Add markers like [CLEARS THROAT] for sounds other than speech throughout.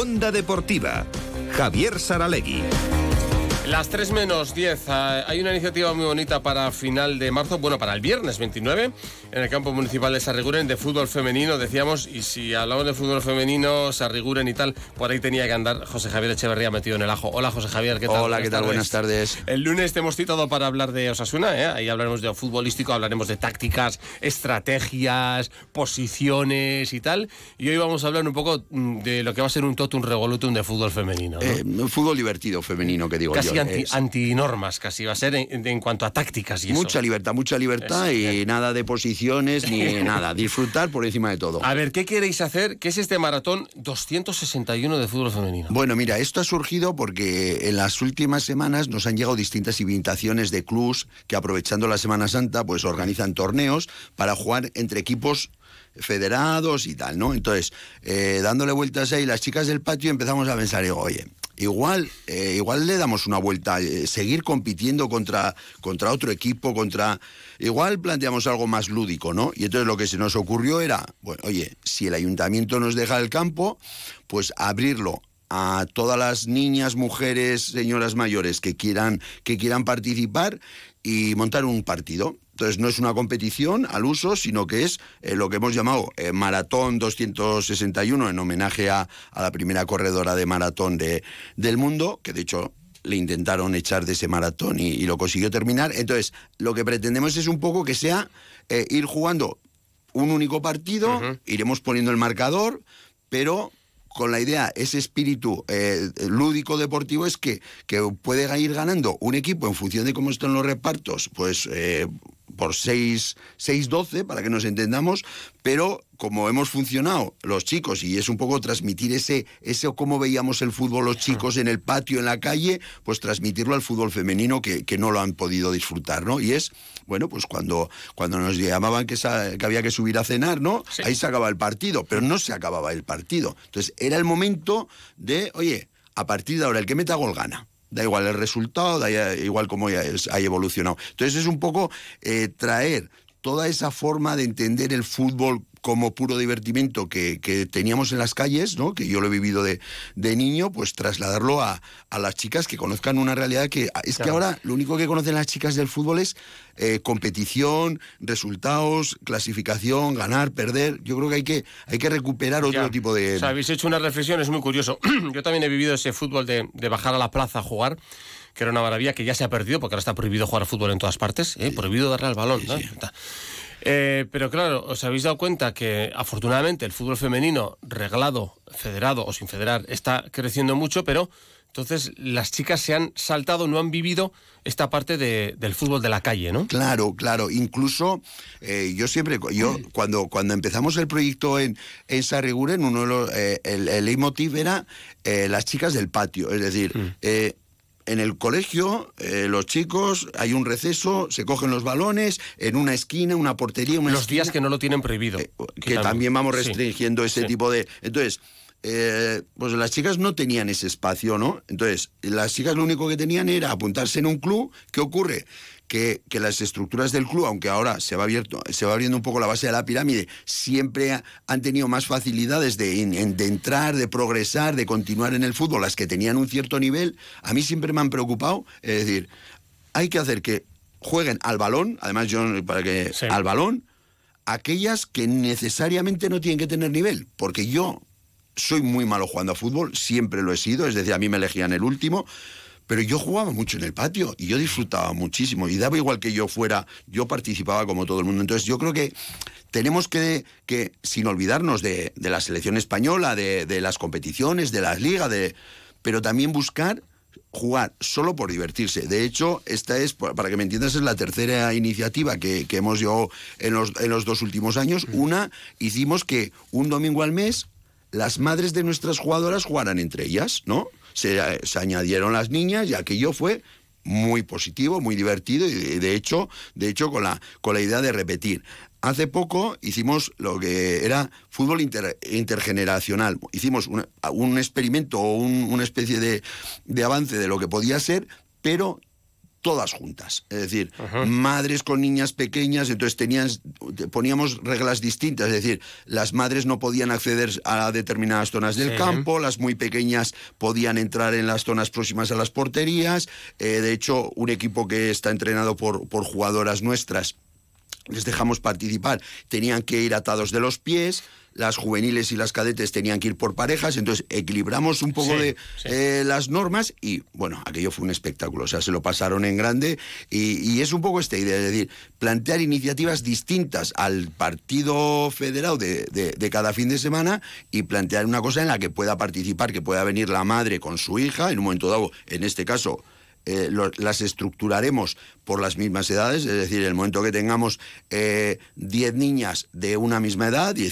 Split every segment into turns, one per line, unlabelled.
Onda Deportiva. Javier Saralegui.
Las 3 menos 10. Ah, hay una iniciativa muy bonita para final de marzo, bueno, para el viernes 29, en el campo municipal de Sarriguren de fútbol femenino, decíamos, y si hablamos de fútbol femenino, Sarriguren y tal, por ahí tenía que andar José Javier Echeverría metido en el ajo. Hola José Javier, ¿qué tal?
Hola, ¿qué tal? Buenas tardes.
El lunes te hemos citado para hablar de Osasuna, ¿eh? ahí hablaremos de futbolístico, hablaremos de tácticas, estrategias, posiciones y tal, y hoy vamos a hablar un poco mm, de lo que va a ser un totum revolutum de fútbol femenino. ¿no?
Eh, fútbol divertido femenino, que digo
Casi
yo.
Anti, antinormas, casi va a ser en, en cuanto a tácticas y
Mucha
eso.
libertad, mucha libertad
Es-
y nada de posiciones ni [LAUGHS] nada. Disfrutar por encima de todo.
A ver, ¿qué queréis hacer? ¿Qué es este maratón 261 de fútbol femenino?
Bueno, mira, esto ha surgido porque en las últimas semanas nos han llegado distintas invitaciones de clubs que aprovechando la Semana Santa pues organizan torneos para jugar entre equipos federados y tal, ¿no? Entonces, eh, dándole vueltas ahí, las chicas del patio empezamos a pensar, digo, oye, igual, eh, igual le damos una vuelta, eh, seguir compitiendo contra, contra otro equipo, contra... Igual planteamos algo más lúdico, ¿no? Y entonces lo que se nos ocurrió era, bueno, oye, si el ayuntamiento nos deja el campo, pues abrirlo a todas las niñas, mujeres, señoras mayores que quieran, que quieran participar y montar un partido. Entonces no es una competición al uso, sino que es eh, lo que hemos llamado eh, Maratón 261 en homenaje a, a la primera corredora de maratón de, del mundo, que de hecho le intentaron echar de ese maratón y, y lo consiguió terminar. Entonces lo que pretendemos es un poco que sea eh, ir jugando un único partido, iremos poniendo el marcador, pero con la idea, ese espíritu eh, lúdico deportivo es que, que puede ir ganando un equipo en función de cómo están los repartos, pues eh, por 6, 6-12, para que nos entendamos, pero como hemos funcionado los chicos y es un poco transmitir ese, ese cómo veíamos el fútbol los chicos en el patio, en la calle, pues transmitirlo al fútbol femenino que, que no lo han podido disfrutar, ¿no? Y es, bueno, pues cuando, cuando nos llamaban que, sa- que había que subir a cenar, ¿no?
Sí.
Ahí se acaba el partido, pero no se acababa el partido. Entonces era el momento de, oye, a partir de ahora el que meta gol gana. Da igual el resultado, da igual cómo haya evolucionado. Entonces es un poco eh, traer toda esa forma de entender el fútbol como puro divertimento que, que teníamos en las calles, ¿no? que yo lo he vivido de, de niño, pues trasladarlo a, a las chicas que conozcan una realidad que es que ahora lo único que conocen las chicas del fútbol es eh, competición, resultados, clasificación, ganar, perder. Yo creo que hay que, hay que recuperar otro
Ya.
tipo de...
O sea, habéis hecho una reflexión, es muy curioso. [CLEARS THROAT] Yo también he vivido ese fútbol de, de bajar a la plaza a jugar, que era una maravilla que ya se ha perdido porque ahora está prohibido jugar al fútbol en todas partes, ¿eh? prohibido darle al balón. Eh, pero claro, os habéis dado cuenta que afortunadamente el fútbol femenino, reglado, federado o sin federar, está creciendo mucho, pero entonces las chicas se han saltado, no han vivido esta parte de- del fútbol de la calle, ¿no?
Claro, claro. Incluso eh, yo siempre, yo cuando, cuando empezamos el proyecto en, en Sarriguren, uno de los, eh, el, el leitmotiv era eh, las chicas del patio. Es decir,
Mm.
En el colegio, eh, los chicos, hay un receso, se cogen los balones, en una esquina, una portería, una
Los
esquina,
días que no lo tienen prohibido.
eh, que también vamos
sí.
restringiendo ese
sí.
tipo de... Entonces, eh, pues las chicas no tenían ese espacio, ¿no? Entonces, las chicas lo único que tenían era apuntarse en un club. ¿Qué ocurre? Que, que las estructuras del club, aunque ahora se va, abierto, se va abriendo un poco la base de la pirámide, siempre ha- han tenido más facilidades de, en- de entrar, de progresar, de continuar en el fútbol, las que tenían un cierto nivel, a mí siempre me han preocupado. Es decir, hay que hacer que jueguen al balón, además yo para que
Sí.
al balón, aquellas que necesariamente no tienen que tener nivel, porque yo soy muy malo jugando a fútbol, siempre lo he sido, es decir, a mí me elegían el último, pero yo jugaba mucho en el patio y yo disfrutaba muchísimo y daba igual que yo fuera, yo participaba como todo el mundo. Entonces yo creo que tenemos que, que sin olvidarnos de, de la selección española, de, de las competiciones, de las ligas, de, pero también buscar jugar solo por divertirse. De hecho, esta es, para que me entiendas, es la tercera iniciativa que, que hemos llevado en los, en los dos últimos años. Una, hicimos que un domingo al mes las madres de nuestras jugadoras jugaran entre ellas, ¿no? Se, añadieron las niñas y aquello fue muy positivo, muy divertido y de, hecho, de hecho con la, con la idea de repetir. Hace poco hicimos lo que era fútbol inter- intergeneracional. Hicimos un experimento o un- una especie de, de avance de lo que podía ser, pero todas juntas. Es decir, madres con niñas pequeñas, entonces tenían, poníamos reglas distintas. Es decir, las madres no podían acceder a determinadas zonas del campo, las muy pequeñas podían entrar en las zonas próximas a las porterías. Eh, de hecho, un equipo que está entrenado por, por jugadoras nuestras les dejamos participar, tenían que ir atados de los pies, las juveniles y las cadetes tenían que ir por parejas, entonces equilibramos un poco de eh, las normas y bueno, aquello fue un espectáculo, o sea, se lo pasaron en grande y, es un poco esta idea, es decir, plantear iniciativas distintas al partido federado de, de, cada fin de semana y plantear una cosa en la que pueda participar, que pueda venir la madre con su hija, en un momento dado, en este caso, eh, las estructuraremos por las mismas edades, es decir, el momento que tengamos 10 eh, niñas de una misma edad, de,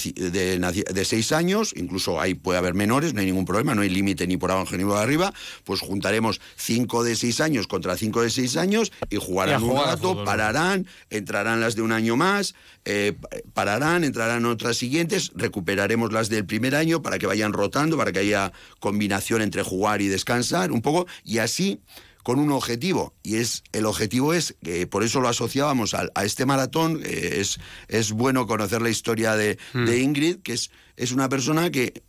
de 6 años, incluso ahí puede haber menores, no hay ningún problema, no hay límite ni por abajo ni por arriba, pues juntaremos 5 de 6 años contra 5 de 6 años y jugarán un rato, pararán, entrarán las de un año más, eh, pararán, entrarán otras siguientes, recuperaremos las del primer año para que vayan rotando, para que haya combinación entre jugar y descansar un poco, y así con un objetivo y es el objetivo es que por eso lo asociábamos a, este maratón es, es bueno conocer la historia de, hmm. de, Ingrid que es, es una persona que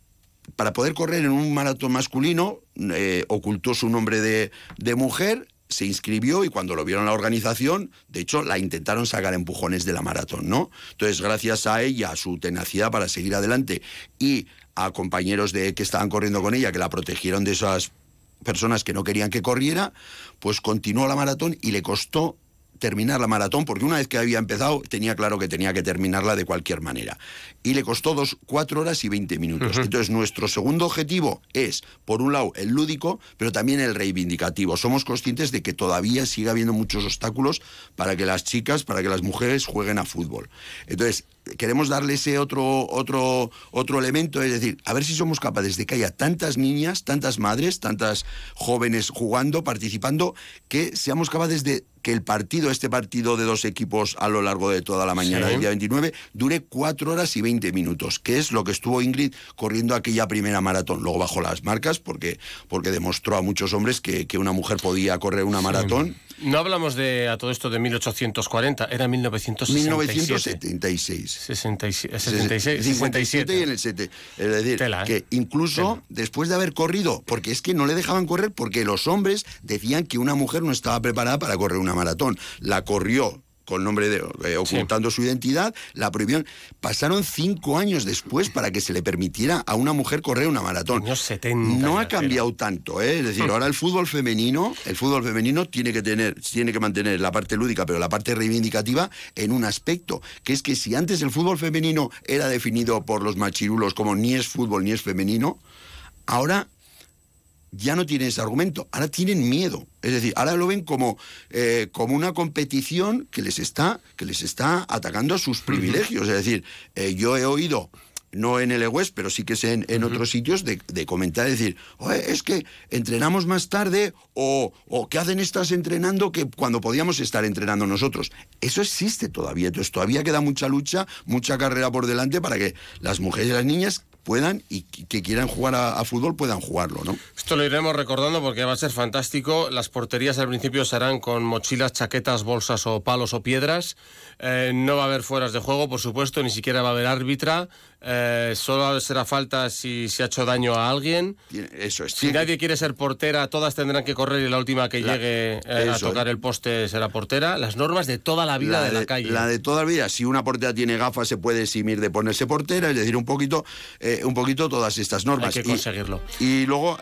para poder correr en un maratón masculino eh, ocultó su nombre de, de mujer se inscribió y cuando lo vieron la organización, de hecho, la intentaron sacar empujones de la maratón, ¿no? Entonces, gracias a ella, a su tenacidad para seguir adelante y a compañeros de que estaban corriendo con ella que la protegieron de esas personas que no querían que corriera, pues continuó la maratón y le costó terminar la maratón, porque una vez que había empezado tenía claro que tenía que terminarla de cualquier manera. Y le costó dos, cuatro horas y veinte minutos. Entonces nuestro segundo objetivo es, por un lado, el lúdico, pero también el reivindicativo. Somos conscientes de que todavía sigue habiendo muchos obstáculos para que las chicas, para que las mujeres jueguen a fútbol. Entonces, queremos darle ese otro, otro, otro elemento, es decir, a ver si somos capaces de que haya tantas niñas, tantas madres, tantas jóvenes jugando, participando, que seamos capaces de que el partido, este partido de dos equipos a lo largo de toda la mañana del día 29, dure cuatro horas y veinte minutos, que es lo que estuvo Ingrid corriendo aquella primera maratón. Luego bajó las marcas porque, porque demostró a muchos hombres que, que una mujer podía correr una maratón.
No hablamos de a todo esto de 1840, era 1967. 1976. 66, 66, 57.
y en el 7. Es decir, ¿eh? que incluso después de haber corrido, porque es que no le dejaban correr porque los hombres decían que una mujer no estaba preparada para correr una maratón. La corrió con nombre de eh, ocultando su identidad, la prohibieron. Pasaron cinco años después para que se le permitiera a una mujer correr una maratón.
Años 70.
No ha cambiado tanto, ¿eh? es decir, ahora el fútbol femenino, el fútbol femenino tiene que tener, tiene que mantener la parte lúdica, pero la parte reivindicativa en un aspecto, que es que si antes el fútbol femenino era definido por los machirulos como ni es fútbol ni es femenino, ahora ya no tienen ese argumento, ahora tienen miedo. Es decir, ahora lo ven como, eh, como una competición que les, está, que les está atacando a sus privilegios. Es decir, eh, yo he oído no en el West, pero sí que es en, otros sitios, de, comentar, decir, es que entrenamos más tarde o, o ¿qué hacen estas entrenando que cuando podíamos estar entrenando nosotros? Eso existe todavía, entonces todavía queda mucha lucha, mucha carrera por delante para que las mujeres y las niñas puedan y que quieran jugar a, fútbol puedan jugarlo, ¿no?
Esto lo iremos recordando porque va a ser fantástico. Las porterías al principio serán con mochilas, chaquetas, bolsas o palos o piedras. Eh, no va a haber fueras de juego, por supuesto, ni siquiera va a haber árbitra. Eh, solo será falta si se ha hecho daño a alguien.
Eso es.
Si nadie quiere ser portera, todas tendrán que correr y la última que llegue eh, a tocar el poste será portera. Las normas de toda la vida de, la calle.
La de toda la vida. Si una portera tiene gafas, se puede eximir de ponerse portera, es decir, un poquito, eh, un poquito todas estas normas.
Hay que conseguirlo.
Y, luego,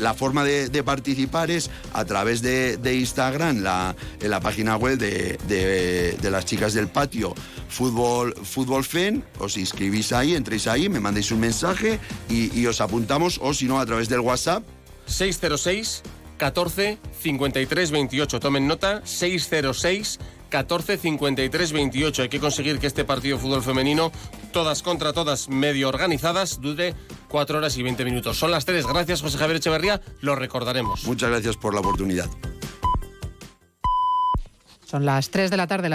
la forma de, participar es a través de, Instagram, la, en la página web de las chicas del patio, Fútbol, Fútbol Fen, os inscribís ahí entréis ahí, me mandéis un mensaje y, os apuntamos, o si no, a través del WhatsApp.
606 14 53 28. Tomen nota, 606 14 53 28. Hay que conseguir que este partido de fútbol femenino, todas contra todas, medio organizadas, dure 4 horas y 20 minutos. Son las 3. Gracias, José Javier Echeverría. Lo recordaremos.
Muchas gracias por la oportunidad.
Son las 3 de la tarde.